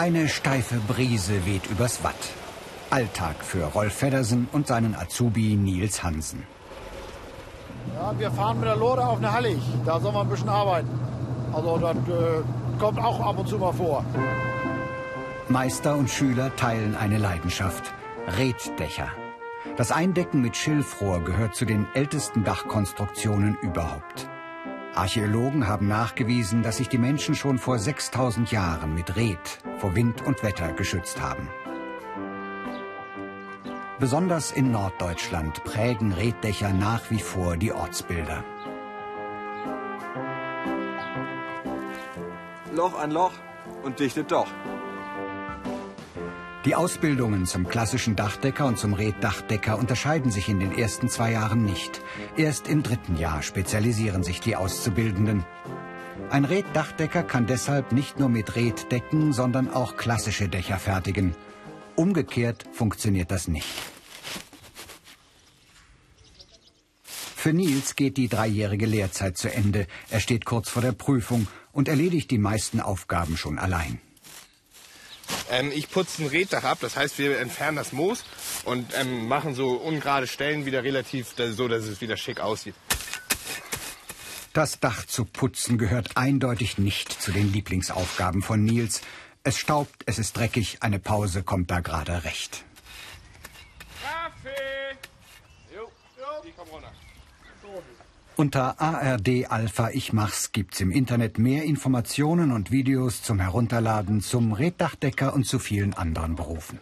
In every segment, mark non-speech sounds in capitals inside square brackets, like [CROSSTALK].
Eine steife Brise weht übers Watt. Alltag für Rolf Feddersen und seinen Azubi Nils Hansen. Ja, wir fahren mit der Lore auf eine Hallig. Da sollen wir ein bisschen arbeiten. Also das äh, kommt auch ab und zu mal vor. Meister und Schüler teilen eine Leidenschaft. Reddächer. Das Eindecken mit Schilfrohr gehört zu den ältesten Dachkonstruktionen überhaupt. Archäologen haben nachgewiesen, dass sich die Menschen schon vor 6000 Jahren mit Red vor Wind und Wetter geschützt haben. Besonders in Norddeutschland prägen Reddächer nach wie vor die Ortsbilder. Loch an Loch und dichtet doch. Die Ausbildungen zum klassischen Dachdecker und zum Reddachdecker unterscheiden sich in den ersten zwei Jahren nicht. Erst im dritten Jahr spezialisieren sich die Auszubildenden. Ein Reddachdecker kann deshalb nicht nur mit Red decken, sondern auch klassische Dächer fertigen. Umgekehrt funktioniert das nicht. Für Nils geht die dreijährige Lehrzeit zu Ende. Er steht kurz vor der Prüfung und erledigt die meisten Aufgaben schon allein. Ähm, ich putze ein Reddach ab, das heißt, wir entfernen das Moos und ähm, machen so ungerade Stellen wieder relativ so, dass es wieder schick aussieht. Das Dach zu putzen gehört eindeutig nicht zu den Lieblingsaufgaben von Nils. Es staubt, es ist dreckig, eine Pause kommt da gerade recht. Kaffee! Jo, jo. Ich komm runter. Unter ARD Alpha Ich Mach's gibt's im Internet mehr Informationen und Videos zum Herunterladen zum Reddachdecker und zu vielen anderen Berufen.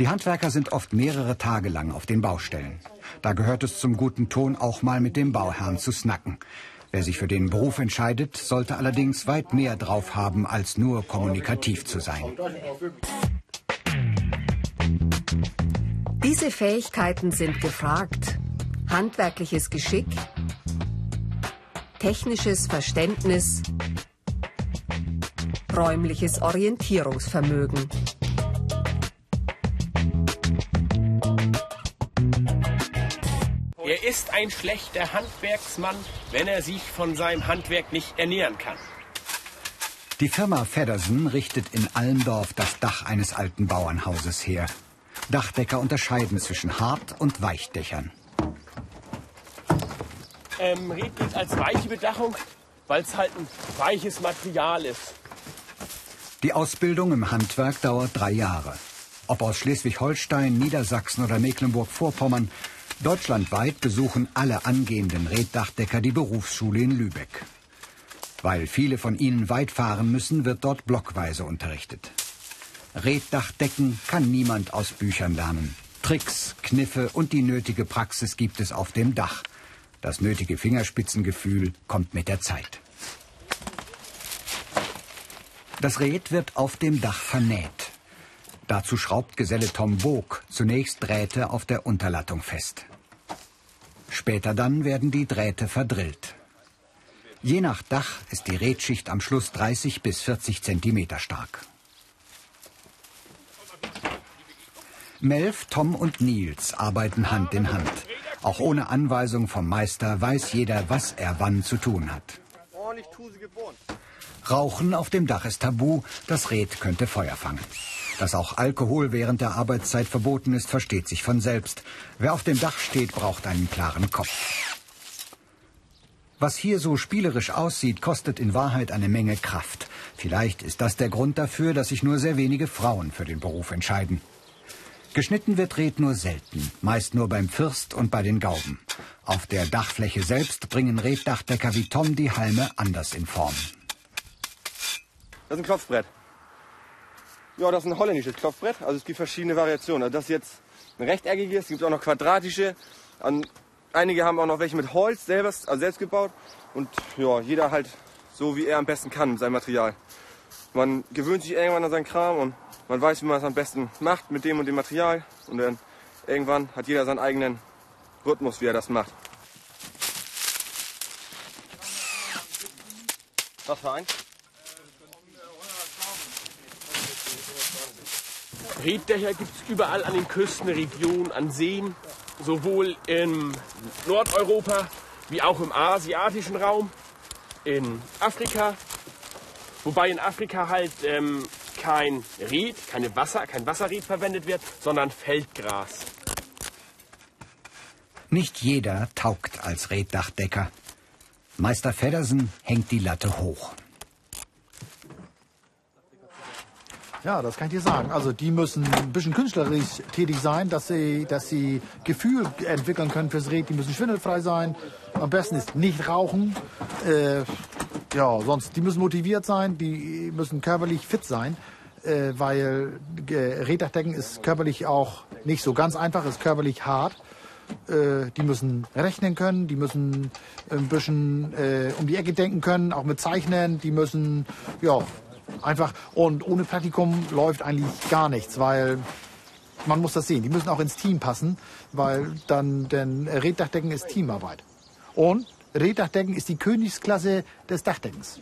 Die Handwerker sind oft mehrere Tage lang auf den Baustellen. Da gehört es zum guten Ton, auch mal mit dem Bauherrn zu snacken. Wer sich für den Beruf entscheidet, sollte allerdings weit mehr drauf haben, als nur kommunikativ zu sein. Diese Fähigkeiten sind gefragt handwerkliches Geschick, technisches Verständnis, räumliches Orientierungsvermögen. Er ist ein schlechter Handwerksmann, wenn er sich von seinem Handwerk nicht ernähren kann. Die Firma Feddersen richtet in Almdorf das Dach eines alten Bauernhauses her. Dachdecker unterscheiden zwischen Hart- und Weichdächern. Ähm, Red gilt als weiche Bedachung, weil es halt ein weiches Material ist. Die Ausbildung im Handwerk dauert drei Jahre. Ob aus Schleswig-Holstein, Niedersachsen oder Mecklenburg-Vorpommern, deutschlandweit besuchen alle angehenden Reddachdecker die Berufsschule in Lübeck. Weil viele von ihnen weit fahren müssen, wird dort blockweise unterrichtet. Reddachdecken kann niemand aus Büchern lernen. Tricks, Kniffe und die nötige Praxis gibt es auf dem Dach. Das nötige Fingerspitzengefühl kommt mit der Zeit. Das Red wird auf dem Dach vernäht. Dazu schraubt Geselle Tom Bog zunächst Drähte auf der Unterlattung fest. Später dann werden die Drähte verdrillt. Je nach Dach ist die Redschicht am Schluss 30 bis 40 Zentimeter stark. Melf, Tom und Nils arbeiten Hand in Hand. Auch ohne Anweisung vom Meister weiß jeder, was er wann zu tun hat. Rauchen auf dem Dach ist tabu, das Red könnte Feuer fangen. Dass auch Alkohol während der Arbeitszeit verboten ist, versteht sich von selbst. Wer auf dem Dach steht, braucht einen klaren Kopf. Was hier so spielerisch aussieht, kostet in Wahrheit eine Menge Kraft. Vielleicht ist das der Grund dafür, dass sich nur sehr wenige Frauen für den Beruf entscheiden. Geschnitten wird Red nur selten, meist nur beim Fürst und bei den Gauben. Auf der Dachfläche selbst bringen Reddachdecker wie Tom die Halme anders in Form. Das ist ein Klopfbrett. Ja, das ist ein holländisches Klopfbrett. Also es gibt verschiedene Variationen. Also das ist jetzt ein rechteckiges, es gibt auch noch quadratische. Einige haben auch noch welche mit Holz selber, also selbst gebaut. Und ja, jeder halt so, wie er am besten kann seinem Material. Man gewöhnt sich irgendwann an seinen Kram und man weiß, wie man es am besten macht mit dem und dem Material. Und dann irgendwann hat jeder seinen eigenen Rhythmus, wie er das macht. Was für ein? Reddächer gibt es überall an den Küstenregionen, an Seen, sowohl in Nordeuropa wie auch im asiatischen Raum, in Afrika Wobei in Afrika halt ähm, kein Ried, keine Wasser, kein Wasserried verwendet wird, sondern Feldgras. Nicht jeder taugt als Reddachdecker. Meister Feddersen hängt die Latte hoch. Ja, das kann ich dir sagen. Also die müssen ein bisschen künstlerisch tätig sein, dass sie, dass sie Gefühl entwickeln können fürs Rät. Die müssen schwindelfrei sein. Am besten ist nicht rauchen. Äh, ja, sonst, die müssen motiviert sein, die müssen körperlich fit sein, äh, weil äh, Reddachdecken ist körperlich auch nicht so ganz einfach, ist körperlich hart. Äh, die müssen rechnen können, die müssen ein bisschen äh, um die Ecke denken können, auch mit Zeichnen, die müssen, ja, Einfach und ohne Praktikum läuft eigentlich gar nichts, weil man muss das sehen. Die müssen auch ins Team passen, weil dann denn Reddachdecken ist Teamarbeit. Und Reddachdecken ist die Königsklasse des das?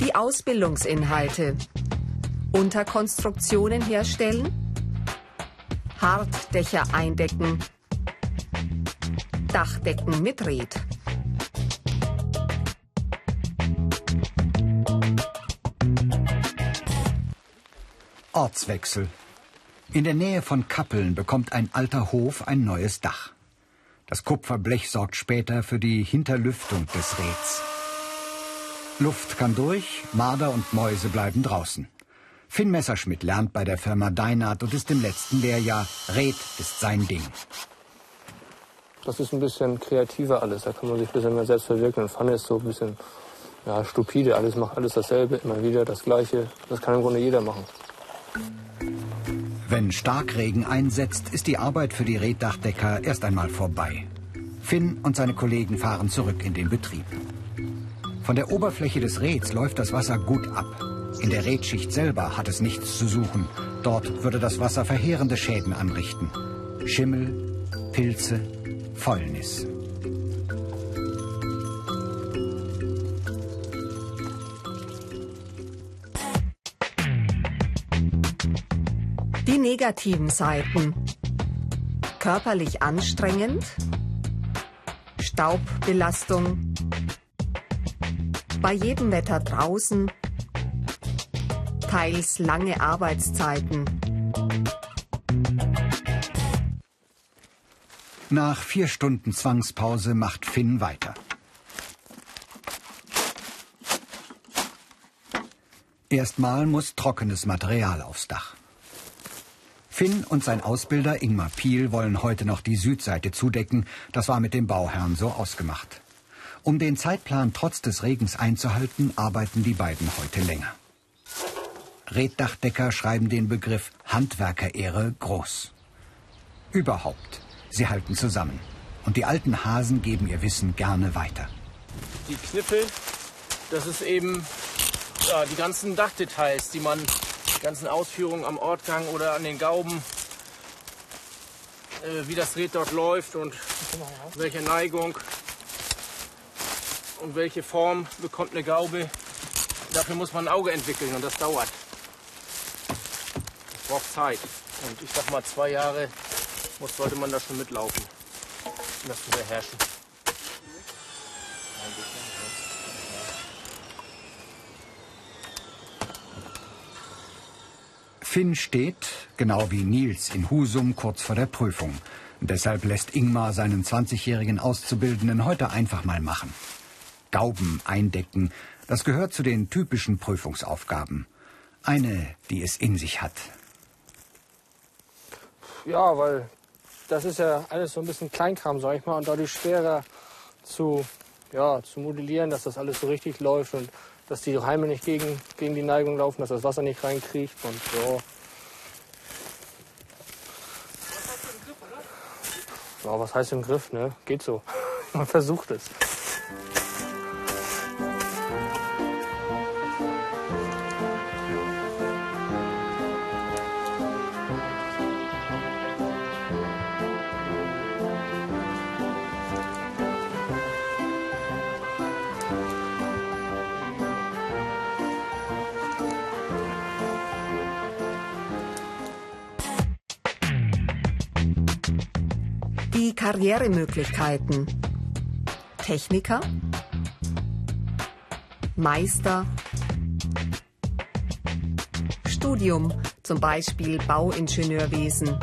Die Ausbildungsinhalte. Unterkonstruktionen herstellen, Hartdächer eindecken. Dachdecken mit Red. Ortswechsel. In der Nähe von Kappeln bekommt ein alter Hof ein neues Dach. Das Kupferblech sorgt später für die Hinterlüftung des Reds. Luft kann durch, Marder und Mäuse bleiben draußen. Finn Messerschmidt lernt bei der Firma Deinart und ist im letzten Lehrjahr. Red ist sein Ding. Das ist ein bisschen kreativer alles. Da kann man sich ein bisschen mehr selbst verwirklichen. Pfanne ist so ein bisschen ja, stupide. Alles macht alles dasselbe, immer wieder das Gleiche. Das kann im Grunde jeder machen. Wenn Starkregen einsetzt, ist die Arbeit für die Reddachdecker erst einmal vorbei. Finn und seine Kollegen fahren zurück in den Betrieb. Von der Oberfläche des Reds läuft das Wasser gut ab. In der Redschicht selber hat es nichts zu suchen. Dort würde das Wasser verheerende Schäden anrichten. Schimmel, Pilze, Fäulnis. Die negativen Seiten. Körperlich anstrengend, Staubbelastung, bei jedem Wetter draußen teils lange Arbeitszeiten. Nach vier Stunden Zwangspause macht Finn weiter. Erstmal muss trockenes Material aufs Dach. Finn und sein Ausbilder Ingmar Piel wollen heute noch die Südseite zudecken. Das war mit dem Bauherrn so ausgemacht. Um den Zeitplan trotz des Regens einzuhalten, arbeiten die beiden heute länger. Reddachdecker schreiben den Begriff Handwerkerehre groß. Überhaupt, sie halten zusammen. Und die alten Hasen geben ihr Wissen gerne weiter. Die Kniffel, das ist eben ja, die ganzen Dachdetails, die man, ganzen Ausführungen am Ortgang oder an den Gauben, äh, wie das Red dort läuft und welche Neigung und welche Form bekommt eine Gaube. Dafür muss man ein Auge entwickeln und das dauert braucht Zeit. Und ich sag mal, zwei Jahre muss, sollte man da schon mitlaufen, um das zu beherrschen. Finn steht, genau wie Nils in Husum, kurz vor der Prüfung. Deshalb lässt Ingmar seinen 20-jährigen Auszubildenden heute einfach mal machen. Gauben eindecken, das gehört zu den typischen Prüfungsaufgaben. Eine, die es in sich hat. Ja, weil das ist ja alles so ein bisschen Kleinkram, sag ich mal, und dadurch schwerer zu, ja, zu modellieren, dass das alles so richtig läuft und dass die Heime nicht gegen, gegen die Neigung laufen, dass das Wasser nicht reinkriegt und ja. Ja, was heißt im Griff, ne? Geht so. [LAUGHS] Man versucht es. Die Karrieremöglichkeiten. Techniker, Meister, Studium, zum Beispiel Bauingenieurwesen.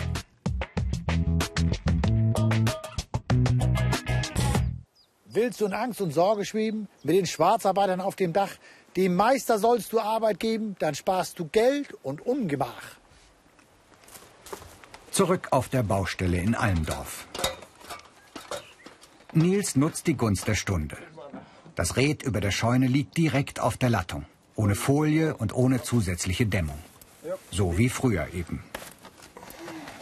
Willst du in Angst und Sorge schweben mit den Schwarzarbeitern auf dem Dach? Dem Meister sollst du Arbeit geben, dann sparst du Geld und Ungemach. Zurück auf der Baustelle in Almdorf. Nils nutzt die Gunst der Stunde. Das Rät über der Scheune liegt direkt auf der Lattung, ohne Folie und ohne zusätzliche Dämmung. So wie früher eben.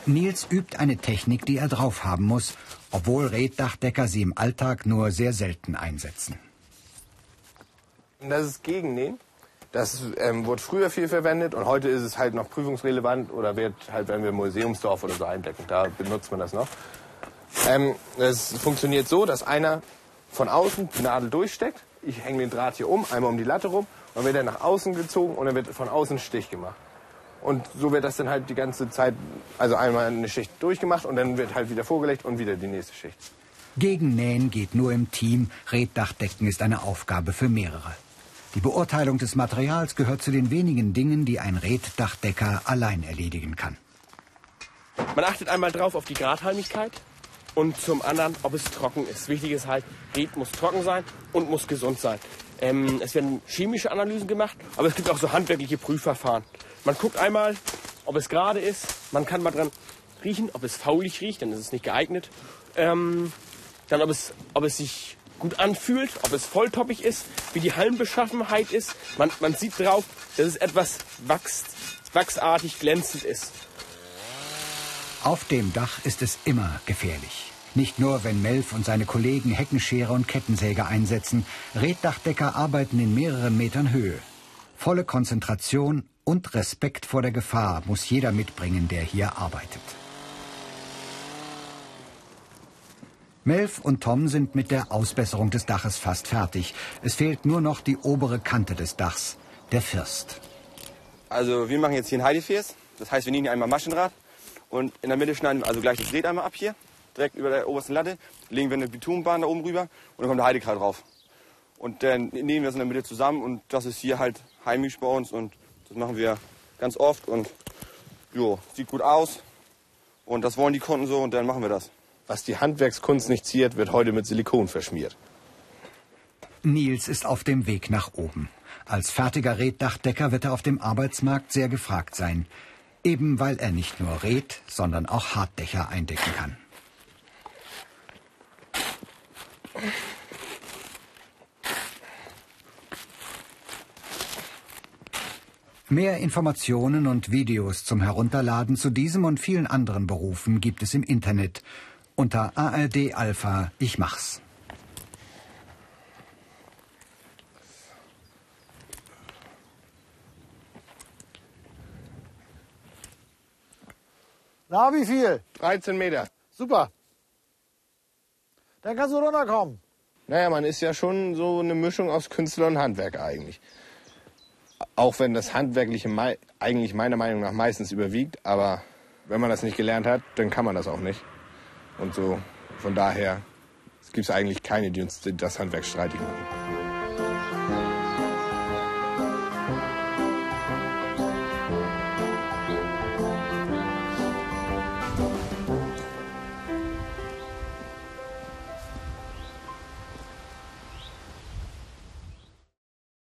Nils übt eine Technik, die er drauf haben muss, obwohl Reddachdecker sie im Alltag nur sehr selten einsetzen. Das ist Gegennähen. Das ähm, wurde früher viel verwendet und heute ist es halt noch prüfungsrelevant oder wird halt, wenn wir Museumsdorf oder so eindecken, da benutzt man das noch. Ähm, das funktioniert so, dass einer von außen die Nadel durchsteckt. Ich hänge den Draht hier um, einmal um die Latte rum, dann wird er nach außen gezogen und dann wird von außen Stich gemacht. Und so wird das dann halt die ganze Zeit, also einmal eine Schicht durchgemacht und dann wird halt wieder vorgelegt und wieder die nächste Schicht. Gegennähen geht nur im Team, Reddachdecken ist eine Aufgabe für mehrere. Die Beurteilung des Materials gehört zu den wenigen Dingen, die ein Reddachdecker allein erledigen kann. Man achtet einmal drauf auf die Gradhalmigkeit und zum anderen, ob es trocken ist. Wichtig ist halt, Red muss trocken sein und muss gesund sein. Ähm, es werden chemische Analysen gemacht, aber es gibt auch so handwerkliche Prüfverfahren. Man guckt einmal, ob es gerade ist. Man kann mal dran riechen, ob es faulig riecht, dann ist es nicht geeignet. Ähm, dann, ob es, ob es sich gut anfühlt, ob es volltoppig ist, wie die Halmbeschaffenheit ist. Man, man sieht drauf, dass es etwas wachst, wachsartig glänzend ist. Auf dem Dach ist es immer gefährlich. Nicht nur, wenn Melf und seine Kollegen Heckenschere und Kettensäge einsetzen. Reddachdecker arbeiten in mehreren Metern Höhe. Volle Konzentration und Respekt vor der Gefahr muss jeder mitbringen, der hier arbeitet. Melf und Tom sind mit der Ausbesserung des Daches fast fertig. Es fehlt nur noch die obere Kante des Dachs, der First. Also wir machen jetzt hier ein Heidefäß. Das heißt, wir nehmen hier einmal Maschendraht und in der Mitte schneiden wir also gleich das Red einmal ab hier, direkt über der obersten Latte, legen wir eine Bitumenbahn da oben rüber und dann kommt der Heidekral drauf. Und dann nehmen wir es in der Mitte zusammen und das ist hier halt heimisch bei uns und das machen wir ganz oft und jo, sieht gut aus und das wollen die Kunden so und dann machen wir das. Was die Handwerkskunst nicht ziert, wird heute mit Silikon verschmiert. Nils ist auf dem Weg nach oben. Als fertiger Reddachdecker wird er auf dem Arbeitsmarkt sehr gefragt sein. Eben weil er nicht nur Red, sondern auch Hartdächer eindecken kann. Mehr Informationen und Videos zum Herunterladen zu diesem und vielen anderen Berufen gibt es im Internet unter ARD Alpha Ich mach's. Na, wie viel? 13 Meter. Super. Dann kannst du runterkommen. Naja, man ist ja schon so eine Mischung aus Künstler und Handwerker eigentlich. Auch wenn das Handwerkliche mei eigentlich meiner Meinung nach meistens überwiegt, aber wenn man das nicht gelernt hat, dann kann man das auch nicht. Und so, von daher gibt es eigentlich keine, die uns das Handwerk streitig machen.